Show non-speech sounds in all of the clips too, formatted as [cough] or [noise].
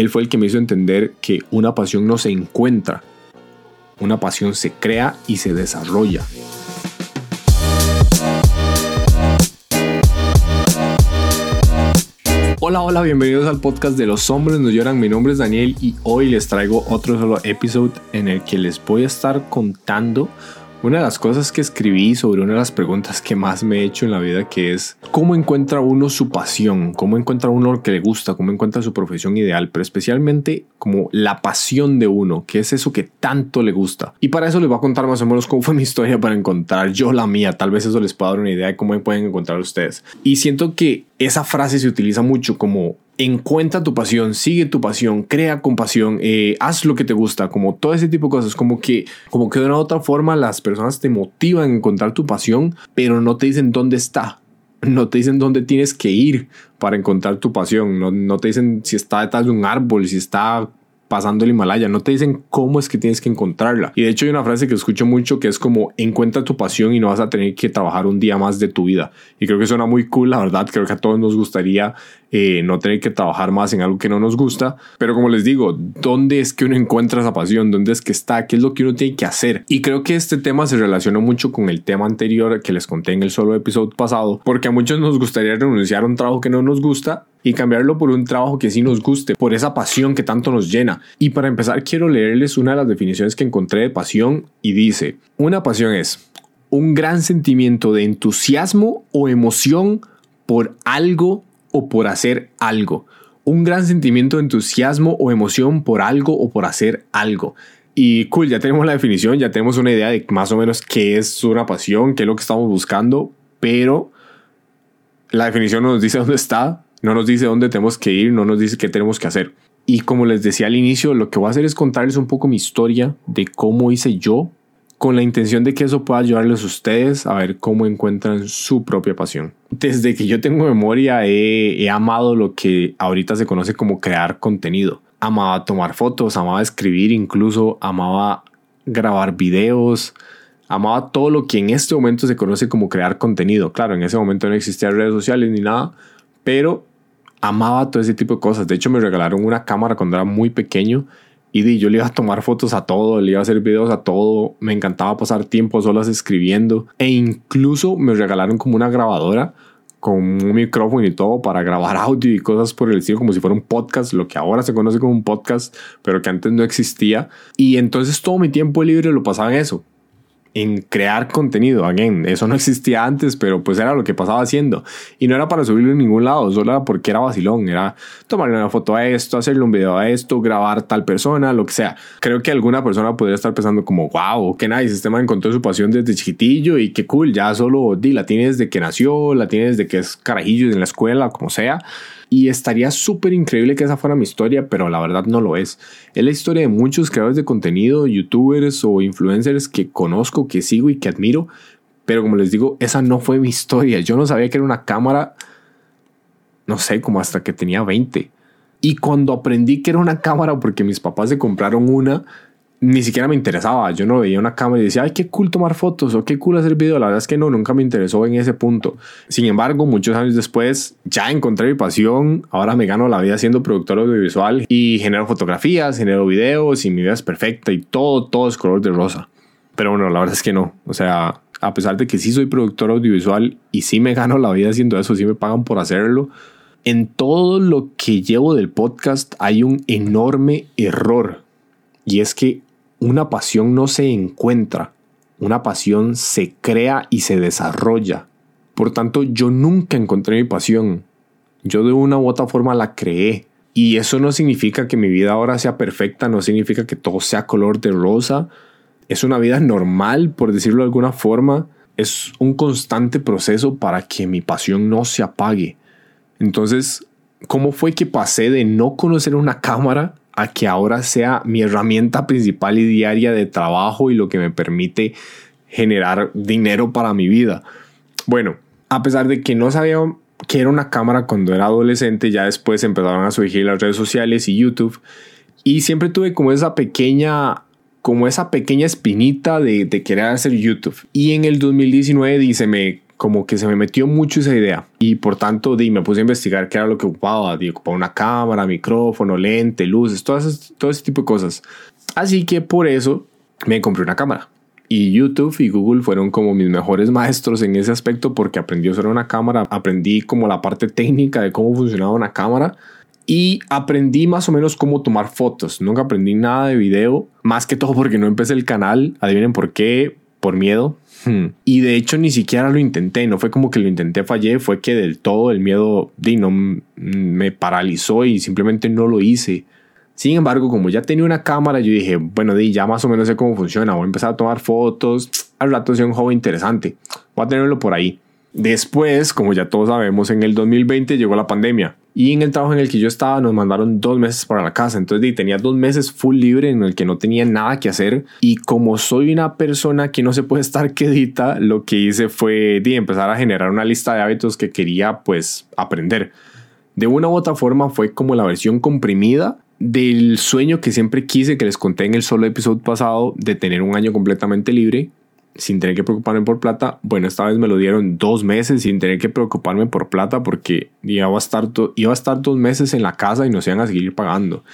Él fue el que me hizo entender que una pasión no se encuentra, una pasión se crea y se desarrolla. Hola, hola, bienvenidos al podcast de Los Hombres No Lloran. Mi nombre es Daniel y hoy les traigo otro solo episodio en el que les voy a estar contando una de las cosas que escribí sobre una de las preguntas que más me he hecho en la vida, que es cómo encuentra uno su pasión, cómo encuentra uno lo que le gusta, cómo encuentra su profesión ideal, pero especialmente como la pasión de uno, que es eso que tanto le gusta. Y para eso les voy a contar más o menos cómo fue mi historia para encontrar yo la mía. Tal vez eso les pueda dar una idea de cómo pueden encontrar ustedes. Y siento que esa frase se utiliza mucho como encuentra tu pasión, sigue tu pasión, crea con pasión, eh, haz lo que te gusta, como todo ese tipo de cosas, como que, como que de una u otra forma las personas te motivan a encontrar tu pasión, pero no te dicen dónde está, no te dicen dónde tienes que ir para encontrar tu pasión, no, no te dicen si está detrás de un árbol, si está pasando el Himalaya, no te dicen cómo es que tienes que encontrarla. Y de hecho hay una frase que escucho mucho que es como encuentra tu pasión y no vas a tener que trabajar un día más de tu vida. Y creo que suena muy cool, la verdad, creo que a todos nos gustaría eh, no tener que trabajar más en algo que no nos gusta. Pero como les digo, ¿dónde es que uno encuentra esa pasión? ¿Dónde es que está? ¿Qué es lo que uno tiene que hacer? Y creo que este tema se relaciona mucho con el tema anterior que les conté en el solo episodio pasado, porque a muchos nos gustaría renunciar a un trabajo que no nos gusta y cambiarlo por un trabajo que sí nos guste, por esa pasión que tanto nos llena. Y para empezar quiero leerles una de las definiciones que encontré de pasión y dice, una pasión es un gran sentimiento de entusiasmo o emoción por algo o por hacer algo. Un gran sentimiento de entusiasmo o emoción por algo o por hacer algo. Y cool, ya tenemos la definición, ya tenemos una idea de más o menos qué es una pasión, qué es lo que estamos buscando, pero la definición no nos dice [laughs] dónde está, no nos dice dónde tenemos que ir, no nos dice qué tenemos que hacer. Y como les decía al inicio, lo que voy a hacer es contarles un poco mi historia de cómo hice yo, con la intención de que eso pueda ayudarles a ustedes a ver cómo encuentran su propia pasión. Desde que yo tengo memoria he, amado lo que ahorita se conoce como crear contenido. Amaba tomar fotos, amaba escribir, incluso amaba grabar videos, amaba todo lo que en este momento se conoce como crear contenido. Claro, en ese momento no existían redes sociales ni nada, pero amaba todo ese tipo de cosas. De hecho, me regalaron una cámara cuando era muy pequeño y yo le iba a tomar fotos a todo, le iba a hacer videos a todo. Me encantaba pasar tiempo solas escribiendo. E incluso me regalaron como una grabadora con un micrófono y todo para grabar audio y cosas por el estilo, como si fuera un podcast, lo que ahora se conoce como un podcast, pero que antes no existía. Y entonces todo mi tiempo libre lo pasaba en eso en crear contenido. Again, eso no existía antes, pero pues era lo que pasaba haciendo. Y no era para subirlo en ningún lado, solo era porque era vacilón. Era tomarle una foto a esto, hacerle un video a esto, grabar tal persona, lo que sea. Creo que alguna persona podría estar pensando como, wow, qué nice, este man encontró su pasión desde chiquitillo y qué cool, ya solo di, la tiene desde que nació, la tiene desde que es carajillo en la escuela, como sea. Y estaría súper increíble que esa fuera mi historia, pero la verdad no lo es. Es la historia de muchos creadores de contenido, youtubers o influencers que conozco, que sigo y que admiro. Pero como les digo, esa no fue mi historia. Yo no sabía que era una cámara, no sé, como hasta que tenía 20. Y cuando aprendí que era una cámara, porque mis papás se compraron una, ni siquiera me interesaba. Yo no veía una cámara y decía, ay, qué cool tomar fotos o qué cool hacer video. La verdad es que no, nunca me interesó en ese punto. Sin embargo, muchos años después ya encontré mi pasión. Ahora me gano la vida siendo productor audiovisual y genero fotografías, genero videos y mi vida es perfecta y todo, todo es color de rosa. Pero bueno, la verdad es que no. O sea, a pesar de que sí soy productor audiovisual y sí me gano la vida haciendo eso, sí me pagan por hacerlo. En todo lo que llevo del podcast hay un enorme error. Y es que una pasión no se encuentra, una pasión se crea y se desarrolla. Por tanto, yo nunca encontré mi pasión. Yo de una u otra forma la creé. Y eso no significa que mi vida ahora sea perfecta, no significa que todo sea color de rosa. Es una vida normal, por decirlo de alguna forma. Es un constante proceso para que mi pasión no se apague. Entonces, ¿cómo fue que pasé de no conocer una cámara que ahora sea mi herramienta principal y diaria de trabajo y lo que me permite generar dinero para mi vida. Bueno, a pesar de que no sabía que era una cámara cuando era adolescente, ya después empezaron a surgir las redes sociales y YouTube y siempre tuve como esa pequeña como esa pequeña espinita de, de querer hacer YouTube. Y en el 2019 dice, me como que se me metió mucho esa idea y por tanto di, me puse a investigar qué era lo que ocupaba, di, ocupaba una cámara, micrófono, lente, luces, todo ese, todo ese tipo de cosas. Así que por eso me compré una cámara. Y YouTube y Google fueron como mis mejores [laughs] maestros en ese aspecto porque aprendí a usar una cámara, aprendí como la parte técnica de cómo funcionaba una cámara y aprendí más o menos cómo tomar fotos. Nunca aprendí nada de video, más que todo porque no empecé el canal. Adivinen por qué, por miedo. Hmm. Y de hecho ni siquiera lo intenté, no fue como que lo intenté, fallé, fue que del todo el miedo no, me paralizó y simplemente no lo hice. Sin embargo, como ya tenía una cámara, yo dije, bueno, di, ya más o menos sé cómo funciona, voy a empezar a tomar fotos, al rato sea un juego interesante, voy a tenerlo por ahí. Después, como ya todos sabemos, en el 2020 llegó la pandemia y en el trabajo en el que yo estaba nos mandaron dos meses para la casa. Entonces tenía dos meses full libre en el que no tenía nada que hacer. Y como soy una persona que no se puede [laughs] estar quedita, lo que hice fue de empezar a generar una lista de hábitos que quería pues aprender. De una u otra forma fue como la versión comprimida del sueño que siempre quise, que les conté en el solo episodio pasado, de tener un año completamente libre sin tener que preocuparme por plata. Bueno, esta vez me lo dieron dos meses sin tener que preocuparme por plata porque iba a estar, iba a estar dos meses en la casa y nos iban a seguir pagando.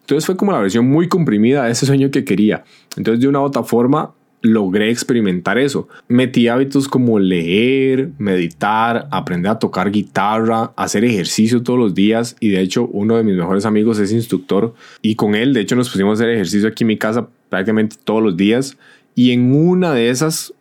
Entonces fue como la versión muy comprimida de ese sueño que quería. Entonces de una u otra forma logré experimentar eso. Metí hábitos como leer, meditar, aprender a tocar guitarra, hacer ejercicio todos los días y de hecho uno de mis mejores amigos es instructor y con él de hecho nos pusimos a hacer ejercicio aquí en mi casa prácticamente todos los días y en una de esas,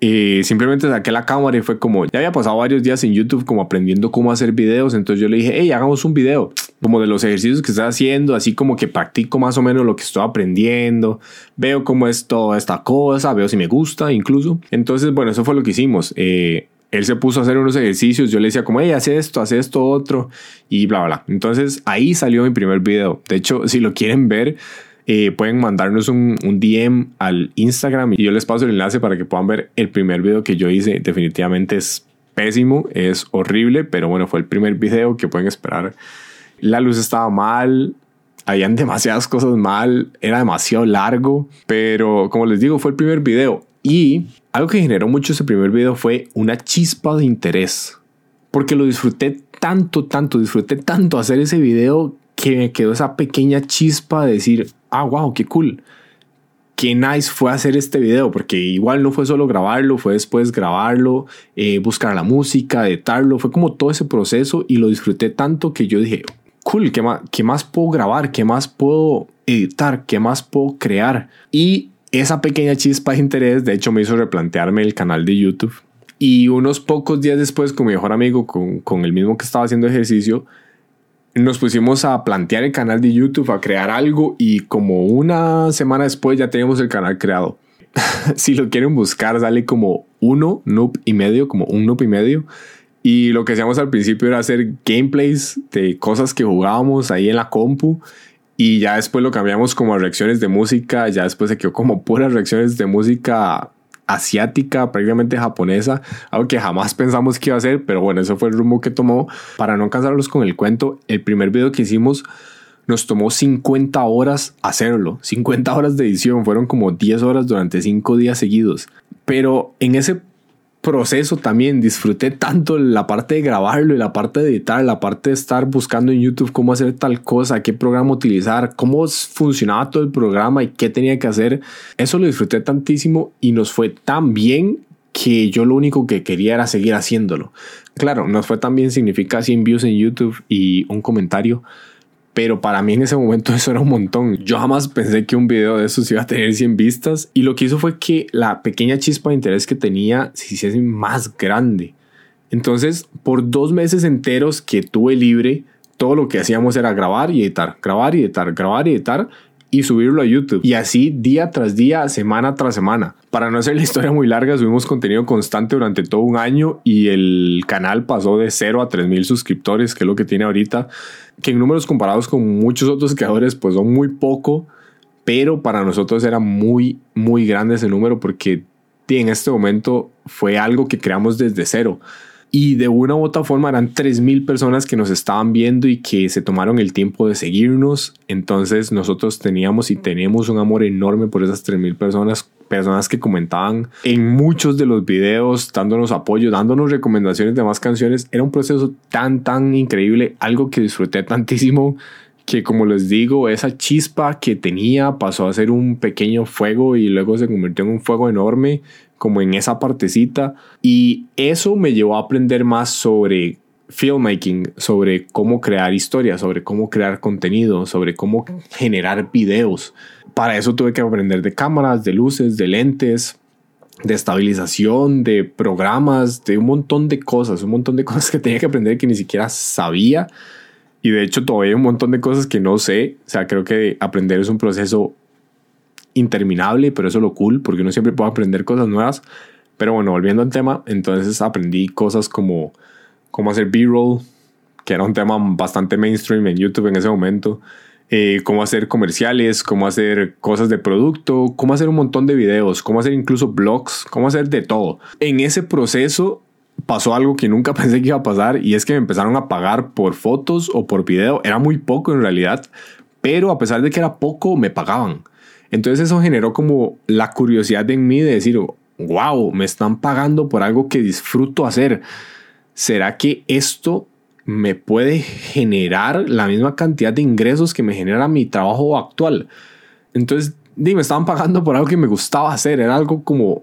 eh, simplemente saqué la cámara y fue como, ya había pasado varios días en YouTube como aprendiendo cómo hacer videos, entonces yo le dije, hey, hagamos un video, como de los ejercicios que estoy haciendo, así como que practico más o menos lo que estoy aprendiendo, veo cómo es toda esta cosa, veo si me gusta incluso. Entonces, bueno, eso fue lo que hicimos. Eh, él se puso a hacer unos ejercicios, yo le decía como, hey, haz esto, haz esto, otro, y bla, bla. Entonces ahí salió mi primer video. De hecho, si lo quieren ver, eh, pueden mandarnos un, un, DM al Instagram y yo les paso el enlace para que puedan ver el primer video que yo hice. Definitivamente es pésimo, es horrible, pero bueno, fue el primer video que pueden esperar. La luz estaba mal, habían [laughs] demasiadas cosas mal, era demasiado largo, pero como les digo, fue el primer video. Y algo que generó mucho ese primer video fue una chispa de interés, porque lo disfruté tanto, tanto, disfruté tanto hacer ese video que me quedó esa pequeña chispa de decir, ah, wow, qué cool. Qué nice fue hacer este video, porque igual no fue solo grabarlo, fue después grabarlo, eh, buscar la música, editarlo, fue como todo ese proceso y lo disfruté tanto que yo dije, cool, ¿qué más, qué más puedo grabar? ¿Qué más puedo editar? ¿Qué más puedo crear? Y esa pequeña chispa de interés, de hecho, me hizo replantearme el canal de YouTube. Y unos pocos días después, con mi mejor amigo, con, con el mismo que estaba haciendo ejercicio, nos pusimos a plantear el canal de YouTube, a crear algo y como una semana después ya tenemos el canal creado. [laughs] si lo quieren buscar, sale como uno noob y medio, como un noob y medio. Y lo que hacíamos al principio era hacer gameplays de cosas que jugábamos ahí en la compu. Y ya después lo cambiamos como a reacciones de música. Ya después se quedó como puras reacciones de música asiática, prácticamente japonesa, algo que jamás pensamos que iba a ser, pero bueno, eso fue el rumbo que tomó. Para no cansarlos con el cuento, el primer video que hicimos nos tomó 50 horas hacerlo, 50 horas de edición, fueron como 10 horas durante 5 días seguidos. Pero en ese proceso también disfruté tanto la parte de grabarlo y la parte de editar, la parte de estar buscando en YouTube cómo hacer tal cosa, qué programa utilizar, cómo funcionaba todo el programa y qué tenía que hacer. Eso lo disfruté tantísimo y nos fue tan bien que yo lo único que quería era seguir haciéndolo. Claro, nos fue tan bien significa 100 views en YouTube y un comentario, pero para mí en ese momento [laughs] eso era un montón. Yo jamás pensé que un video de esos iba a tener 100 vistas y lo que hizo fue que la pequeña chispa de interés que tenía se hiciese más grande. Entonces, por dos meses enteros que tuve libre, todo lo que hacíamos era grabar y editar, grabar y editar, grabar y editar y subirlo a YouTube. Y así día tras día, semana tras semana. Para no hacer la historia muy larga, subimos contenido constante durante todo un año y el canal pasó de 0 a 3000 suscriptores, que es lo que tiene ahorita, que en números comparados con muchos otros creadores, pues son muy poco, pero para nosotros era muy, muy grande ese número porque en este momento fue algo que creamos desde cero y de una u otra forma eran 3.000 personas que nos estaban viendo y que se tomaron el tiempo de seguirnos. Entonces nosotros teníamos y tenemos un amor enorme por esas 3.000 personas personas que comentaban en muchos de los videos, dándonos apoyo, dándonos recomendaciones de más canciones. Era un proceso tan, tan increíble, algo que disfruté tantísimo que como les digo, esa chispa que tenía pasó a ser un pequeño fuego y luego se convirtió en un fuego enorme, como en esa partecita. Y eso me llevó a aprender más sobre filmmaking, sobre cómo crear historias, sobre cómo crear contenido, sobre cómo generar videos. Para eso tuve que aprender de cámaras, de luces, de lentes, de estabilización, de programas, de un montón de cosas, un montón de [laughs] cosas que tenía que aprender que ni siquiera sabía y de hecho todavía hay un montón de cosas que no sé. O sea, creo que aprender es un proceso interminable, pero eso es lo cool, porque uno siempre puede aprender cosas nuevas. Pero bueno, volviendo al tema, entonces aprendí cosas como cómo hacer B-roll, que era un tema bastante mainstream en YouTube en ese momento. Eh, cómo hacer comerciales, cómo hacer cosas de producto, cómo hacer un montón de videos, cómo hacer incluso blogs, cómo hacer de todo. En ese proceso pasó algo que nunca [laughs] pensé que iba a pasar y es que me empezaron a pagar por fotos o por video. Era muy poco en realidad, pero a pesar de que era poco, me pagaban. Entonces eso generó como la curiosidad en mí de decir, wow, me están pagando por algo que disfruto hacer. ¿Será que esto me puede generar la misma cantidad de ingresos que me genera mi trabajo actual? Entonces, dime, me estaban pagando por algo que me gustaba hacer. Era algo como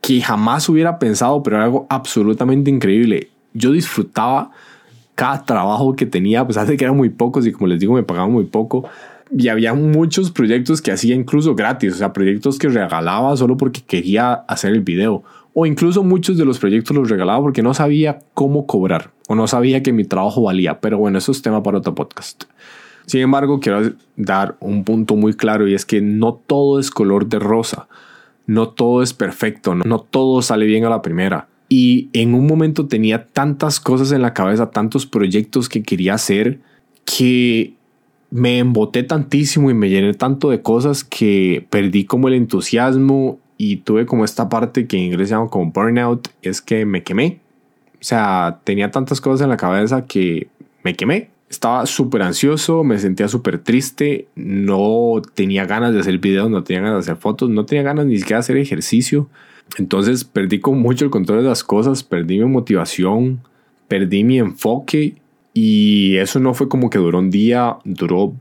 que jamás hubiera pensado, pero era algo absolutamente increíble. Yo disfrutaba cada trabajo que tenía, a pesar de que eran muy pocos y como les digo, me pagaban muy poco. Y había muchos proyectos que hacía incluso gratis, o sea, proyectos que regalaba solo porque quería hacer el video. O incluso muchos de los proyectos los regalaba porque no sabía cómo cobrar o no sabía que mi trabajo valía. Pero bueno, eso es tema para otro podcast. Sin embargo, quiero dar un punto muy claro y es que no todo es color de rosa no todo es perfecto, no, todo sale bien a la primera. Y en un momento tenía tantas cosas en la cabeza, tantos proyectos que quería hacer, que me emboté tantísimo y me llené tanto de cosas que perdí como el entusiasmo y tuve como esta parte que en inglés se llama como burnout, es que me quemé. O sea, tenía tantas cosas en la cabeza que me quemé estaba súper ansioso, me sentía súper triste, no tenía ganas de hacer videos, no tenía ganas de hacer fotos, no tenía ganas ni siquiera de hacer ejercicio. Entonces perdí con mucho el control de las cosas, perdí mi motivación, perdí mi enfoque y eso no fue como que duró un día, duró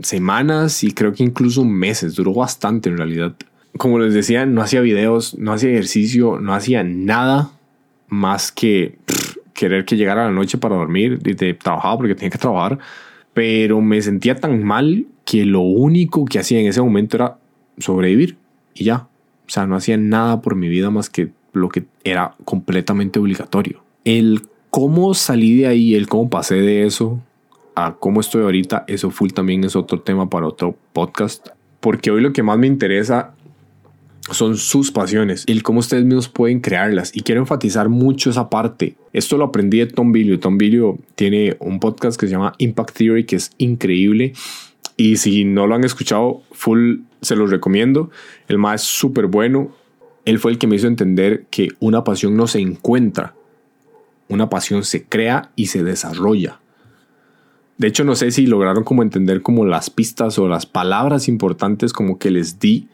semanas y creo que incluso meses, duró bastante en realidad. Como les decía, no hacía videos, no hacía ejercicio, no hacía nada más que querer que llegara la noche para dormir, y de trabajaba porque tenía que trabajar, pero me sentía tan mal que lo único que hacía en ese momento era sobrevivir y ya. O sea, no hacía nada por mi vida más que lo que era completamente obligatorio. El cómo salí de ahí, el cómo pasé de eso a cómo estoy ahorita, eso full también es otro tema para otro podcast. Porque hoy lo que más me interesa son sus pasiones, el cómo ustedes mismos pueden crearlas. Y quiero enfatizar mucho esa parte. Esto lo aprendí de Tom Bilio. Tom Bilio tiene un podcast que se llama Impact Theory, que es increíble. Y si no lo han escuchado, full se los recomiendo. El más es súper bueno. Él fue el que me hizo entender que una pasión no se encuentra. Una pasión se crea y se desarrolla. De hecho, no sé si lograron como entender como las pistas o las palabras importantes como que les di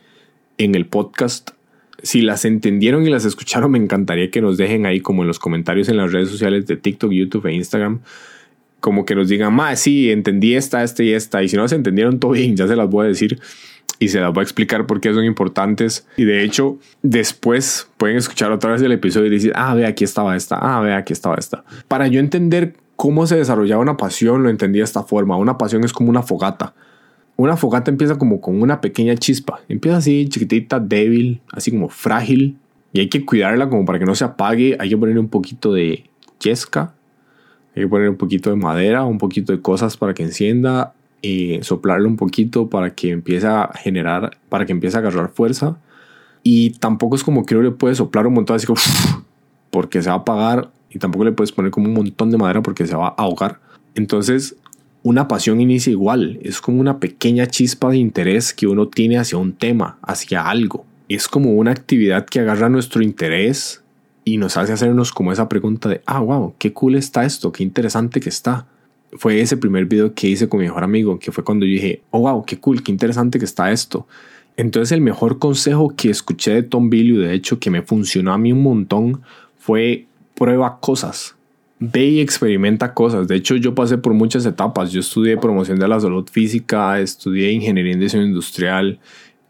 en el podcast. Si las entendieron y las escucharon, me encantaría que nos dejen ahí como en los comentarios en las redes sociales de TikTok, YouTube e Instagram. Como que nos digan, más sí, entendí esta, esta y esta. Y si no las entendieron, todo bien, ya se las voy a decir y se las voy a explicar por qué son importantes. Y de hecho, después pueden escuchar otra vez el episodio y decir, ah, ve, aquí estaba esta, ah, ve, aquí estaba esta. Para yo entender cómo se desarrollaba una pasión, lo entendí de esta forma. Una pasión es como una fogata una fogata empieza como con una pequeña chispa. Empieza así, chiquitita, débil, así como frágil. Y hay que cuidarla como para que no se apague. Hay que poner un poquito de yesca. Hay que poner un poquito de madera, un poquito de cosas para que encienda. Y soplarle un poquito para que empiece a generar, para que empiece a agarrar fuerza. Y tampoco es como que uno le puede soplar un montón así como [laughs] porque se va a apagar. Y tampoco le puedes poner como un montón de madera porque se va a ahogar. Entonces una pasión inicia igual, es como una pequeña chispa de interés que uno tiene hacia un tema, hacia algo. Es como una actividad que agarra nuestro interés y nos hace hacernos como esa pregunta de, ah, wow, qué cool está esto, qué interesante que está. Fue ese primer video que hice con mi mejor amigo, que fue cuando yo dije, oh, wow, qué cool, qué interesante que está esto. Entonces el mejor consejo que escuché de Tom Billy, de hecho que me funcionó a mí un montón, fue prueba cosas. Ve y experimenta cosas. De hecho, yo pasé por muchas etapas. Yo estudié promoción de la salud física, estudié ingeniería industrial,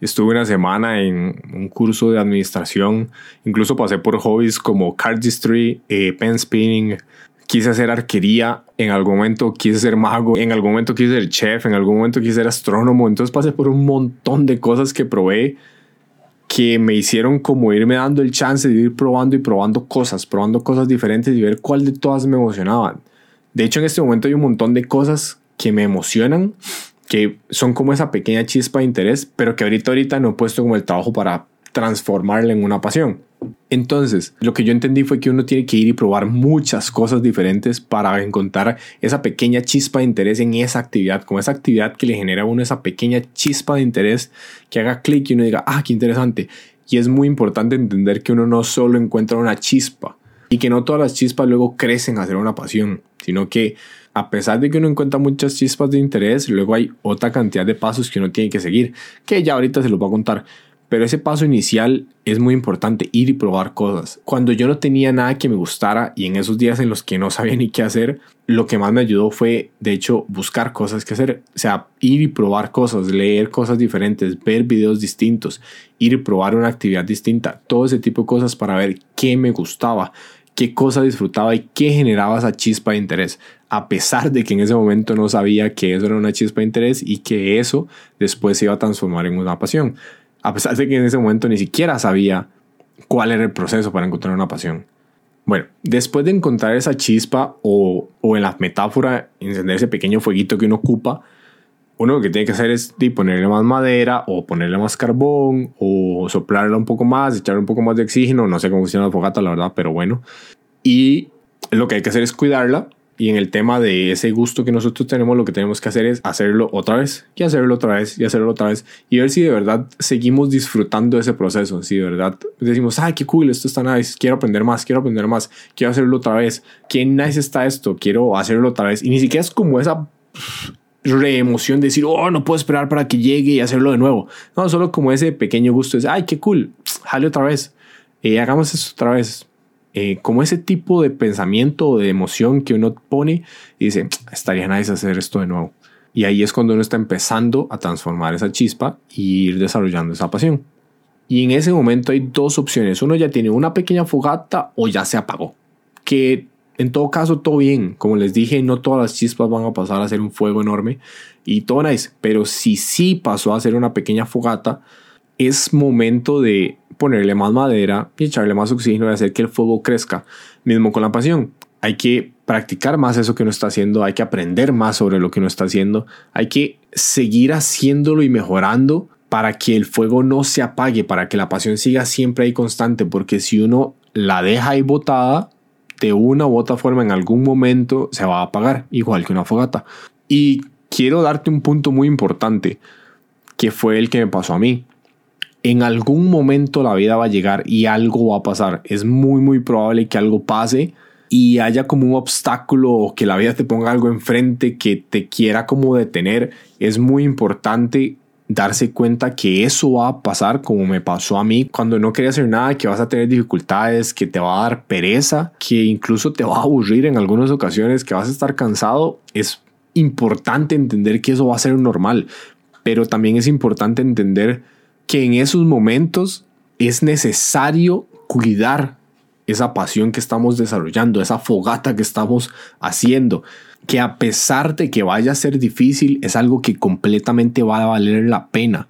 estuve una semana en un curso de administración, incluso pasé por hobbies como cardistry, eh, pen spinning, quise hacer arquería, en algún momento quise ser mago, en algún momento quise ser chef, en algún momento quise ser astrónomo, entonces pasé por un montón de cosas que probé que me hicieron como irme dando el chance de ir probando y probando cosas, probando cosas diferentes y ver cuál de todas me emocionaban. De hecho, en este momento hay un montón de cosas que me emocionan, que son como esa pequeña chispa de interés, pero que ahorita ahorita no he puesto como el trabajo para transformarla en una pasión. Entonces, lo que yo entendí fue que uno tiene que ir y probar muchas cosas diferentes para encontrar esa pequeña chispa de interés en esa actividad, como esa actividad que le genera a uno esa pequeña chispa de interés que haga clic y uno diga, ah, qué interesante. Y es muy importante entender que uno no solo encuentra una chispa y que no todas las chispas luego crecen a ser una pasión, sino que a pesar de que uno encuentra muchas chispas de interés, luego hay otra cantidad de pasos que uno tiene que seguir, que ya ahorita se los voy a contar. Pero ese paso inicial es muy importante, ir y probar cosas. Cuando yo no tenía nada que me gustara y en esos días en los que no sabía [laughs] ni qué hacer, lo que más me ayudó fue, de hecho, buscar cosas que hacer. O sea, ir y probar cosas, leer cosas diferentes, ver videos distintos, ir y probar una actividad distinta, todo ese tipo de cosas para ver qué me gustaba, qué cosa disfrutaba y qué generaba esa chispa de interés. A pesar de que en ese momento no sabía que eso era una chispa de interés y que eso después se iba a transformar en una pasión a pesar de que en ese momento ni siquiera sabía cuál era el proceso para encontrar una pasión. Bueno, después de encontrar esa chispa o, o en la metáfora, encender ese pequeño fueguito que uno ocupa, uno lo que tiene que hacer es ponerle más madera o ponerle más carbón o soplarla un poco más, echarle un poco más de oxígeno, no sé cómo funciona la fogata, la verdad, pero bueno. Y lo que hay que hacer es cuidarla y en el tema de ese gusto que nosotros tenemos, lo que tenemos que hacer es hacerlo otra vez, y hacerlo otra vez, y hacerlo otra vez, y ver si de verdad seguimos disfrutando ese proceso, si de verdad decimos, ay, qué cool, esto está nice, quiero aprender más, quiero aprender más, quiero hacerlo otra vez, qué nice está esto, quiero hacerlo otra vez, y ni siquiera es como esa reemoción de decir, oh, no puedo esperar para que llegue y hacerlo de nuevo. No, solo como ese pequeño gusto es, ay, qué cool, jale otra vez, eh, hagamos esto otra vez, eh, como ese tipo de pensamiento o de emoción que uno pone y dice, estaría nice hacer esto de nuevo. Y ahí es cuando uno está empezando a transformar esa chispa y ir desarrollando esa pasión. Y en ese momento hay dos opciones. Uno ya tiene una pequeña fogata o ya se apagó. Que en todo caso todo bien. Como les dije, no todas las chispas van a pasar a ser un fuego enorme y todo nice. Pero si sí pasó a ser una pequeña fogata, es momento de ponerle más madera y echarle más oxígeno y hacer que el fuego crezca. Mismo con la pasión. Hay que practicar más eso que uno está haciendo, hay que aprender más sobre lo que uno está haciendo, hay que seguir haciéndolo y mejorando para que el fuego no se apague, para que la pasión siga siempre ahí constante, porque si uno la deja ahí botada, de una u otra forma en algún momento se va a apagar, igual que una fogata. Y quiero darte un punto muy importante, que fue el que me pasó a mí en algún momento la vida va a llegar y algo va a pasar. Es muy, muy probable que algo pase y haya como un obstáculo o que la vida te ponga algo enfrente que te quiera como detener. Es muy importante darse cuenta que eso va a pasar como me pasó a mí cuando no quería hacer nada, que vas a tener dificultades, que te va a dar pereza, que incluso te va a aburrir en algunas ocasiones, que vas a estar cansado. Es importante entender que eso va a ser normal, pero también es importante entender que en esos momentos es necesario cuidar esa pasión que estamos desarrollando, esa fogata que estamos haciendo, que a pesar de que vaya a ser difícil, es algo que completamente va a valer la pena.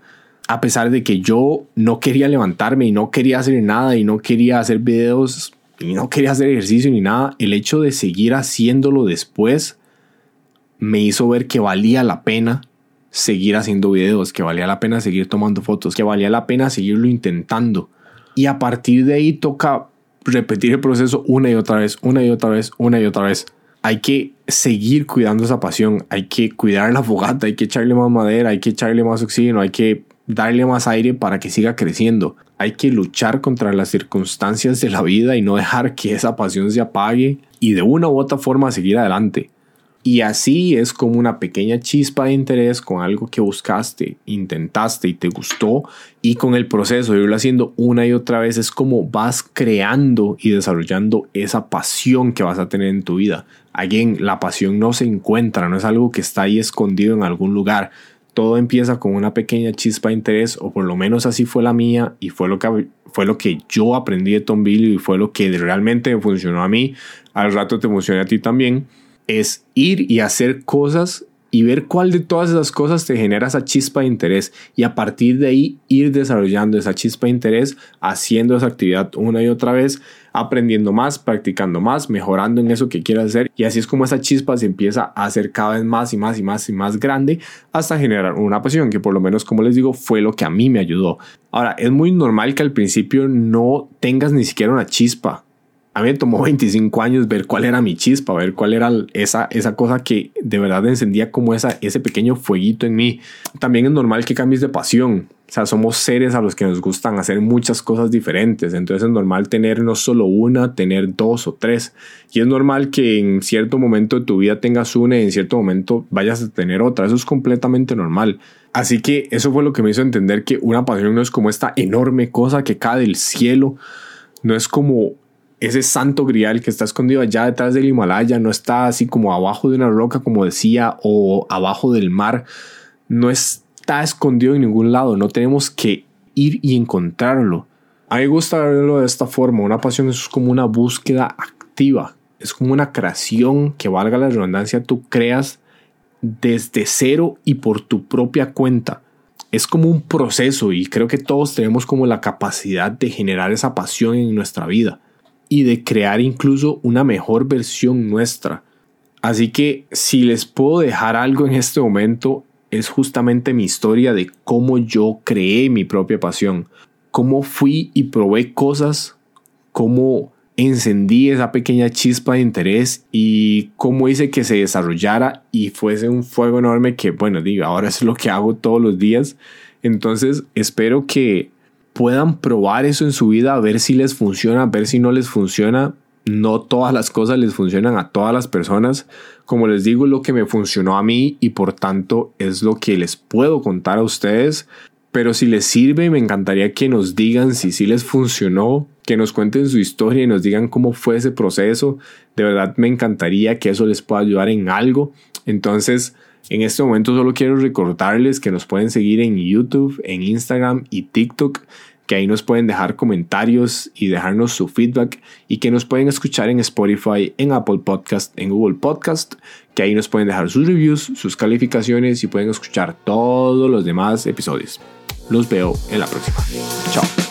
A pesar de que yo no quería levantarme y no quería hacer nada y no quería hacer videos y no quería hacer ejercicio ni nada, el hecho de seguir haciéndolo después me hizo ver que valía la pena seguir haciendo videos, que valía la pena seguir tomando fotos, que valía la pena seguirlo intentando. Y a partir de ahí toca repetir el proceso una y otra vez, una y otra vez, una y otra vez. Hay que seguir cuidando esa pasión, hay que cuidar la fogata, hay que echarle más madera, hay que echarle más oxígeno, hay que darle más aire para que siga creciendo. Hay que luchar contra las circunstancias de la vida y no dejar que esa pasión se apague y de una u otra forma seguir adelante. Y así es como una pequeña chispa de interés con algo que buscaste, intentaste y te gustó. Y con el proceso de irlo haciendo una y otra vez es como vas creando y desarrollando esa pasión que vas a tener en tu vida. Again, la pasión no se encuentra, no es algo que está ahí escondido en algún lugar. Todo empieza con una pequeña chispa de interés, o por lo menos así fue la mía, y fue lo que, fue lo que yo aprendí de Tom Billy y fue lo que realmente me funcionó a mí. Al rato te funciona a ti también es ir y hacer cosas y ver cuál de todas esas cosas te genera esa chispa de interés. Y a partir de ahí ir desarrollando esa chispa de interés, haciendo esa actividad una y otra vez, aprendiendo más, practicando más, mejorando en eso que quieras hacer. Y así es como esa chispa se empieza a hacer cada vez más y más y más y más grande hasta generar una pasión que por lo menos como les digo fue lo que a mí me ayudó. Ahora, es muy normal que al principio no tengas ni siquiera una chispa a mí me tomó 25 años ver cuál era mi chispa, ver cuál era esa, esa cosa que de verdad encendía como esa, ese pequeño fueguito en mí. También es normal que cambies de pasión. O sea, somos seres a los que nos gustan hacer muchas cosas diferentes. Entonces es normal tener no solo una, tener dos o tres. Y es normal que en cierto momento de tu vida tengas una y en cierto momento vayas a tener otra. Eso es completamente normal. Así que eso fue lo que me hizo entender que una pasión no es como esta enorme cosa que cae del cielo. No es como ese santo grial que está escondido allá detrás del Himalaya, no está así como abajo de una roca, como decía, o abajo del mar, no está escondido en ningún lado, no tenemos que ir y encontrarlo. A mí me gusta verlo de esta forma, una pasión es como una búsqueda activa, es como una creación que valga la redundancia, tú creas desde cero y por tu propia cuenta. Es como un proceso y creo que todos tenemos como la capacidad de generar esa pasión en nuestra vida y de crear incluso una mejor versión nuestra. Así que si les puedo dejar algo en este momento es justamente mi historia de cómo yo creé mi propia pasión, cómo fui y probé cosas, cómo encendí esa pequeña chispa de interés y cómo hice que se desarrollara y fuese un fuego enorme que, bueno, digo, ahora es lo que hago todos los días. Entonces espero que puedan probar eso en su vida, a ver si les funciona, a ver si no les funciona. No todas las cosas les funcionan a todas las personas. Como les digo, lo que me funcionó a mí y por tanto es lo que les puedo contar a ustedes. Pero si les sirve, me encantaría que nos digan si sí les funcionó, que nos cuenten su historia y nos digan cómo fue ese proceso. De verdad me encantaría que eso les pueda ayudar en algo. Entonces, en este momento solo quiero recordarles que nos pueden seguir en YouTube, en Instagram y TikTok, que ahí nos pueden dejar comentarios y dejarnos su feedback y que nos pueden escuchar en Spotify, en Apple Podcast, en Google Podcast, que ahí nos pueden dejar sus reviews, sus calificaciones y pueden escuchar todos los demás episodios. Los veo en la próxima. Chao.